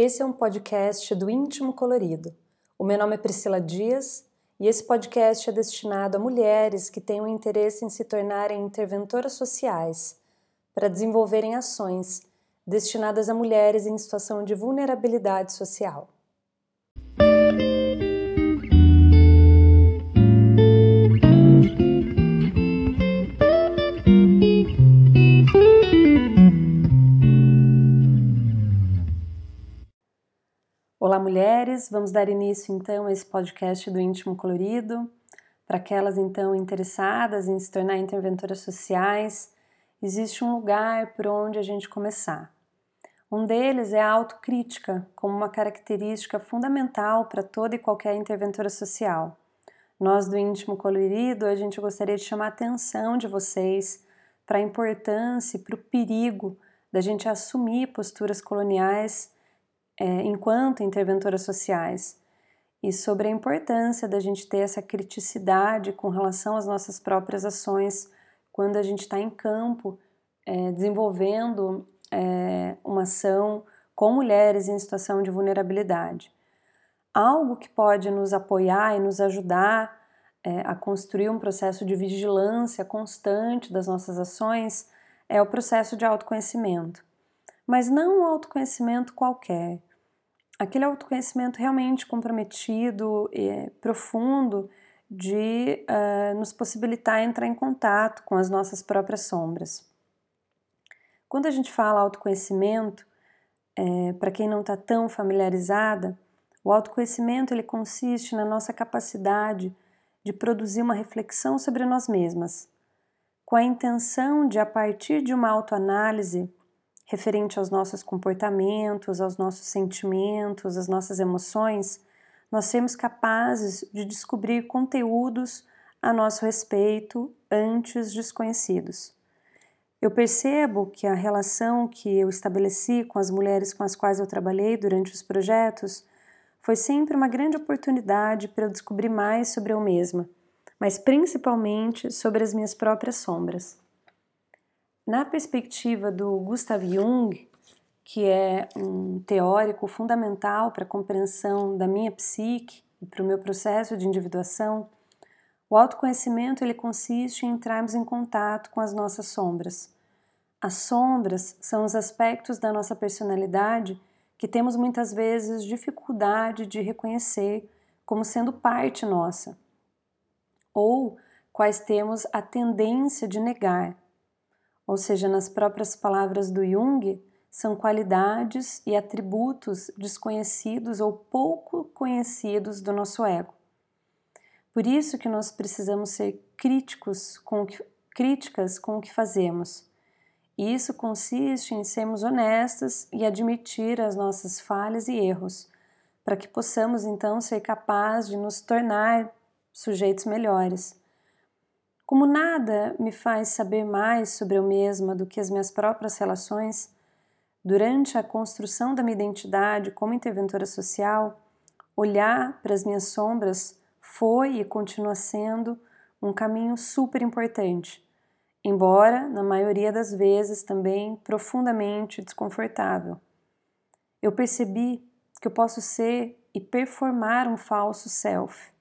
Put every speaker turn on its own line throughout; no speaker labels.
Esse é um podcast do Íntimo Colorido. O meu nome é Priscila Dias e esse podcast é destinado a mulheres que têm um interesse em se tornarem interventoras sociais para desenvolverem ações destinadas a mulheres em situação de vulnerabilidade social. Mulheres! Vamos dar início então a esse podcast do Íntimo Colorido. Para aquelas então interessadas em se tornar interventoras sociais, existe um lugar por onde a gente começar. Um deles é a autocrítica, como uma característica fundamental para toda e qualquer interventora social. Nós do Íntimo Colorido, a gente gostaria de chamar a atenção de vocês para a importância e para o perigo da gente assumir posturas coloniais é, enquanto interventoras sociais e sobre a importância da gente ter essa criticidade com relação às nossas próprias ações quando a gente está em campo é, desenvolvendo é, uma ação com mulheres em situação de vulnerabilidade. Algo que pode nos apoiar e nos ajudar é, a construir um processo de vigilância constante das nossas ações é o processo de autoconhecimento. Mas não um autoconhecimento qualquer, aquele autoconhecimento realmente comprometido e profundo de uh, nos possibilitar entrar em contato com as nossas próprias sombras. Quando a gente fala autoconhecimento, é, para quem não está tão familiarizada, o autoconhecimento ele consiste na nossa capacidade de produzir uma reflexão sobre nós mesmas, com a intenção de, a partir de uma autoanálise, referente aos nossos comportamentos, aos nossos sentimentos, às nossas emoções, nós sermos capazes de descobrir conteúdos a nosso respeito antes desconhecidos. Eu percebo que a relação que eu estabeleci com as mulheres com as quais eu trabalhei durante os projetos foi sempre uma grande oportunidade para eu descobrir mais sobre eu mesma, mas principalmente sobre as minhas próprias sombras. Na perspectiva do Gustav Jung, que é um teórico fundamental para a compreensão da minha psique e para o meu processo de individuação, o autoconhecimento ele consiste em entrarmos em contato com as nossas sombras. As sombras são os aspectos da nossa personalidade que temos muitas vezes dificuldade de reconhecer como sendo parte nossa, ou quais temos a tendência de negar ou seja, nas próprias palavras do Jung, são qualidades e atributos desconhecidos ou pouco conhecidos do nosso ego. Por isso que nós precisamos ser críticos com que, críticas com o que fazemos. E isso consiste em sermos honestas e admitir as nossas falhas e erros, para que possamos então ser capazes de nos tornar sujeitos melhores. Como nada me faz saber mais sobre eu mesma do que as minhas próprias relações, durante a construção da minha identidade como interventora social, olhar para as minhas sombras foi e continua sendo um caminho super importante, embora na maioria das vezes também profundamente desconfortável. Eu percebi que eu posso ser e performar um falso self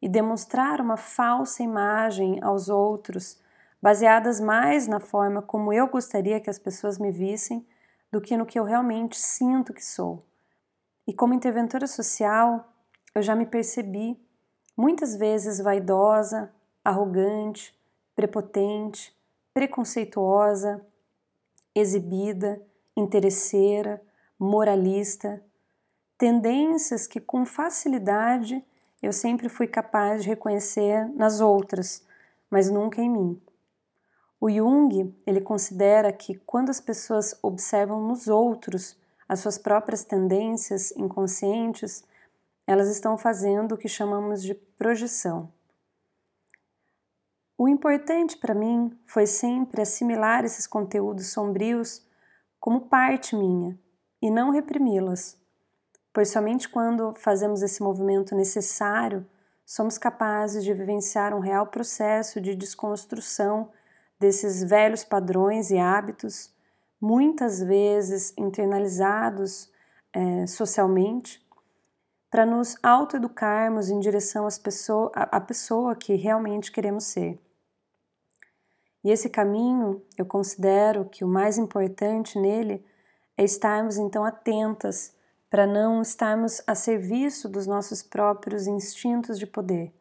e demonstrar uma falsa imagem aos outros, baseadas mais na forma como eu gostaria que as pessoas me vissem do que no que eu realmente sinto que sou. E como interventora social, eu já me percebi muitas vezes vaidosa, arrogante, prepotente, preconceituosa, exibida, interesseira, moralista, tendências que com facilidade eu sempre fui capaz de reconhecer nas outras, mas nunca em mim. O Jung, ele considera que quando as pessoas observam nos outros as suas próprias tendências inconscientes, elas estão fazendo o que chamamos de projeção. O importante para mim foi sempre assimilar esses conteúdos sombrios como parte minha e não reprimi-las pois somente quando fazemos esse movimento necessário somos capazes de vivenciar um real processo de desconstrução desses velhos padrões e hábitos, muitas vezes internalizados é, socialmente, para nos autoeducarmos em direção às pessoa, à pessoa que realmente queremos ser. E esse caminho, eu considero que o mais importante nele é estarmos então atentas para não estarmos a serviço dos nossos próprios instintos de poder.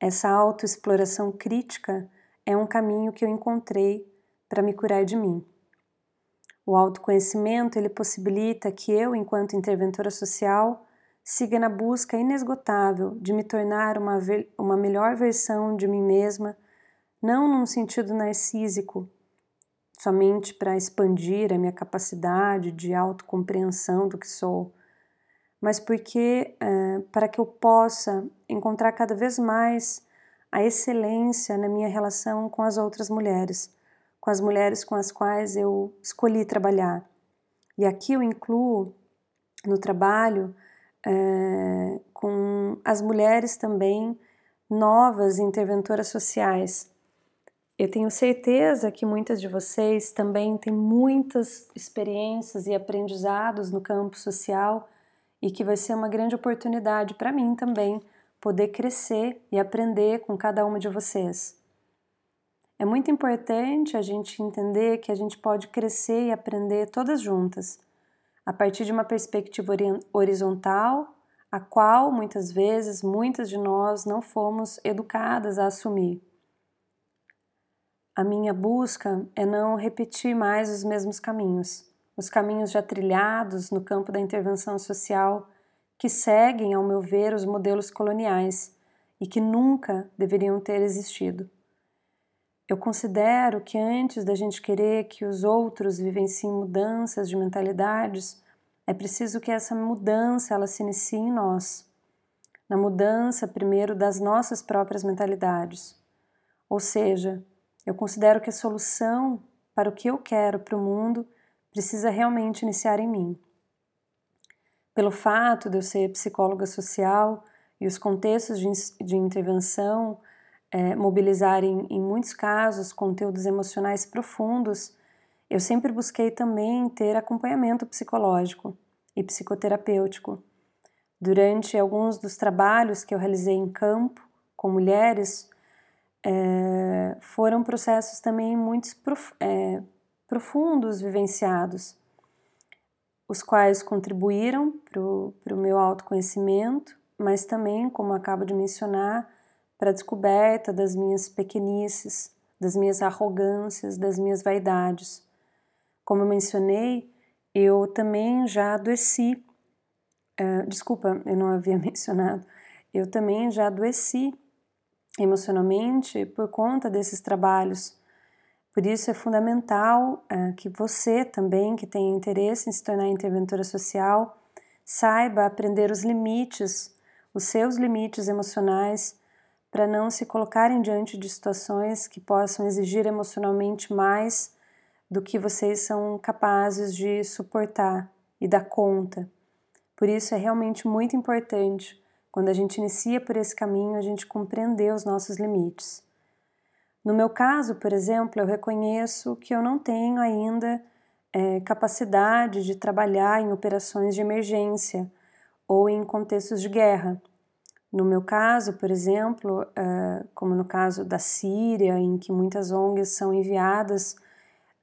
Essa autoexploração crítica é um caminho que eu encontrei para me curar de mim. O autoconhecimento ele possibilita que eu, enquanto interventora social, siga na busca inesgotável de me tornar uma, uma melhor versão de mim mesma, não num sentido narcísico, somente para expandir a minha capacidade de autocompreensão do que sou, mas porque uh, para que eu possa encontrar cada vez mais a excelência na minha relação com as outras mulheres, com as mulheres com as quais eu escolhi trabalhar. E aqui eu incluo no trabalho uh, com as mulheres também novas interventoras sociais, eu tenho certeza que muitas de vocês também têm muitas experiências e aprendizados no campo social e que vai ser uma grande oportunidade para mim também poder crescer e aprender com cada uma de vocês. É muito importante a gente entender que a gente pode crescer e aprender todas juntas, a partir de uma perspectiva horizontal, a qual muitas vezes muitas de nós não fomos educadas a assumir. A minha busca é não repetir mais os mesmos caminhos, os caminhos já trilhados no campo da intervenção social, que seguem, ao meu ver, os modelos coloniais e que nunca deveriam ter existido. Eu considero que antes da gente querer que os outros vivenciem mudanças de mentalidades, é preciso que essa mudança ela se inicie em nós. Na mudança, primeiro, das nossas próprias mentalidades. Ou seja, eu considero que a solução para o que eu quero para o mundo precisa realmente iniciar em mim. Pelo fato de eu ser psicóloga social e os contextos de, de intervenção é, mobilizarem, em muitos casos, conteúdos emocionais profundos, eu sempre busquei também ter acompanhamento psicológico e psicoterapêutico. Durante alguns dos trabalhos que eu realizei em campo com mulheres, é, foram processos também muito prof, é, profundos vivenciados, os quais contribuíram para o meu autoconhecimento, mas também, como acabo de mencionar, para a descoberta das minhas pequenices, das minhas arrogâncias, das minhas vaidades. Como eu mencionei, eu também já adoeci. Uh, desculpa, eu não havia mencionado. Eu também já adoeci emocionalmente por conta desses trabalhos. Por isso é fundamental uh, que você também, que tem interesse em se tornar interventora social, saiba aprender os limites, os seus limites emocionais, para não se colocarem diante de situações que possam exigir emocionalmente mais do que vocês são capazes de suportar e dar conta. Por isso é realmente muito importante quando a gente inicia por esse caminho, a gente compreender os nossos limites. No meu caso, por exemplo, eu reconheço que eu não tenho ainda é, capacidade de trabalhar em operações de emergência ou em contextos de guerra. No meu caso, por exemplo, uh, como no caso da Síria, em que muitas ONGs são enviadas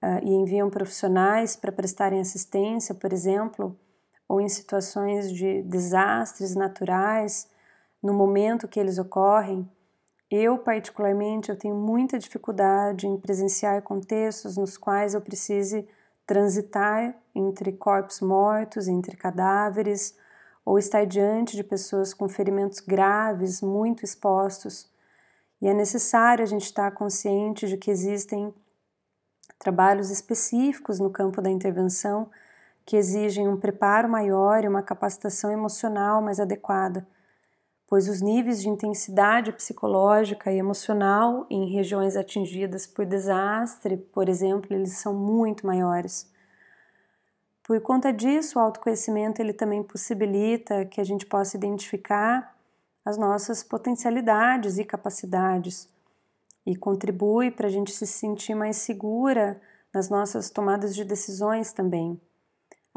uh, e enviam profissionais para prestarem assistência, por exemplo, ou em situações de desastres naturais, no momento que eles ocorrem, eu particularmente eu tenho muita dificuldade em presenciar contextos nos quais eu precise transitar entre corpos mortos, entre cadáveres, ou estar diante de pessoas com ferimentos graves, muito expostos. E é necessário a gente estar consciente de que existem trabalhos específicos no campo da intervenção que exigem um preparo maior e uma capacitação emocional mais adequada, pois os níveis de intensidade psicológica e emocional em regiões atingidas por desastre, por exemplo, eles são muito maiores. Por conta disso, o autoconhecimento ele também possibilita que a gente possa identificar as nossas potencialidades e capacidades e contribui para a gente se sentir mais segura nas nossas tomadas de decisões também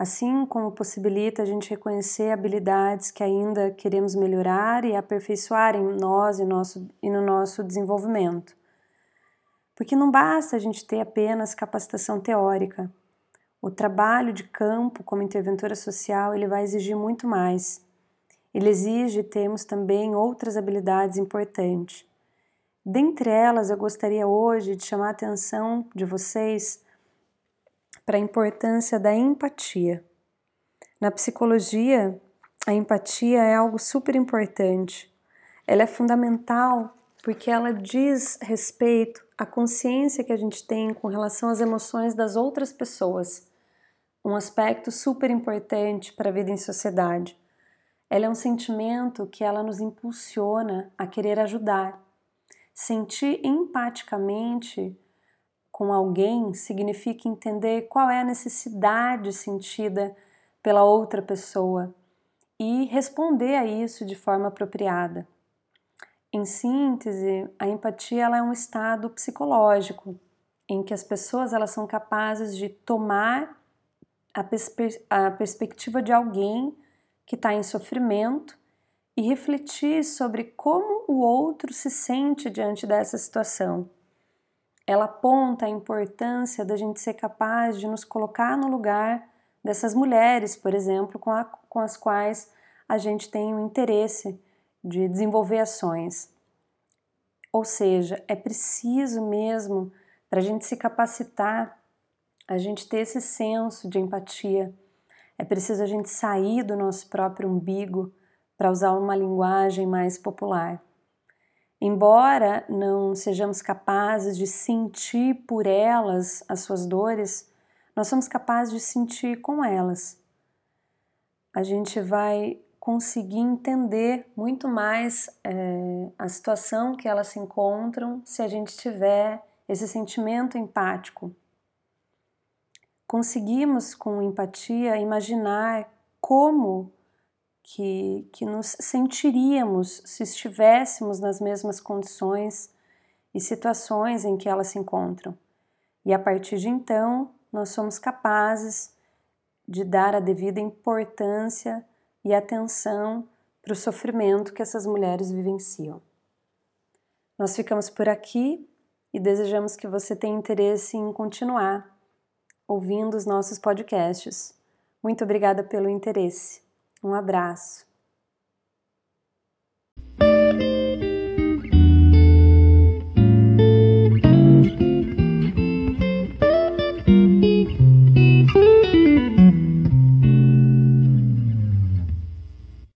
assim como possibilita a gente reconhecer habilidades que ainda queremos melhorar e aperfeiçoar em nós e, nosso, e no nosso desenvolvimento. Porque não basta a gente ter apenas capacitação teórica. O trabalho de campo como interventora social ele vai exigir muito mais. Ele exige termos também outras habilidades importantes. Dentre elas, eu gostaria hoje de chamar a atenção de vocês para a importância da empatia. Na psicologia, a empatia é algo super importante. Ela é fundamental porque ela diz respeito à consciência que a gente tem com relação às emoções das outras pessoas. Um aspecto super importante para a vida em sociedade. Ela é um sentimento que ela nos impulsiona a querer ajudar. Sentir empaticamente com alguém significa entender qual é a necessidade sentida pela outra pessoa e responder a isso de forma apropriada. Em síntese, a empatia ela é um estado psicológico em que as pessoas elas são capazes de tomar a, perspe a perspectiva de alguém que está em sofrimento e refletir sobre como o outro se sente diante dessa situação ela aponta a importância da gente ser capaz de nos colocar no lugar dessas mulheres, por exemplo, com, a, com as quais a gente tem o interesse de desenvolver ações. Ou seja, é preciso mesmo, para a gente se capacitar, a gente ter esse senso de empatia. É preciso a gente sair do nosso próprio umbigo para usar uma linguagem mais popular. Embora não sejamos capazes de sentir por elas as suas dores, nós somos capazes de sentir com elas. A gente vai conseguir entender muito mais é, a situação que elas se encontram se a gente tiver esse sentimento empático. Conseguimos, com empatia, imaginar como que, que nos sentiríamos se estivéssemos nas mesmas condições e situações em que elas se encontram. E a partir de então, nós somos capazes de dar a devida importância e atenção para o sofrimento que essas mulheres vivenciam. Nós ficamos por aqui e desejamos que você tenha interesse em continuar ouvindo os nossos podcasts. Muito obrigada pelo interesse. Um abraço.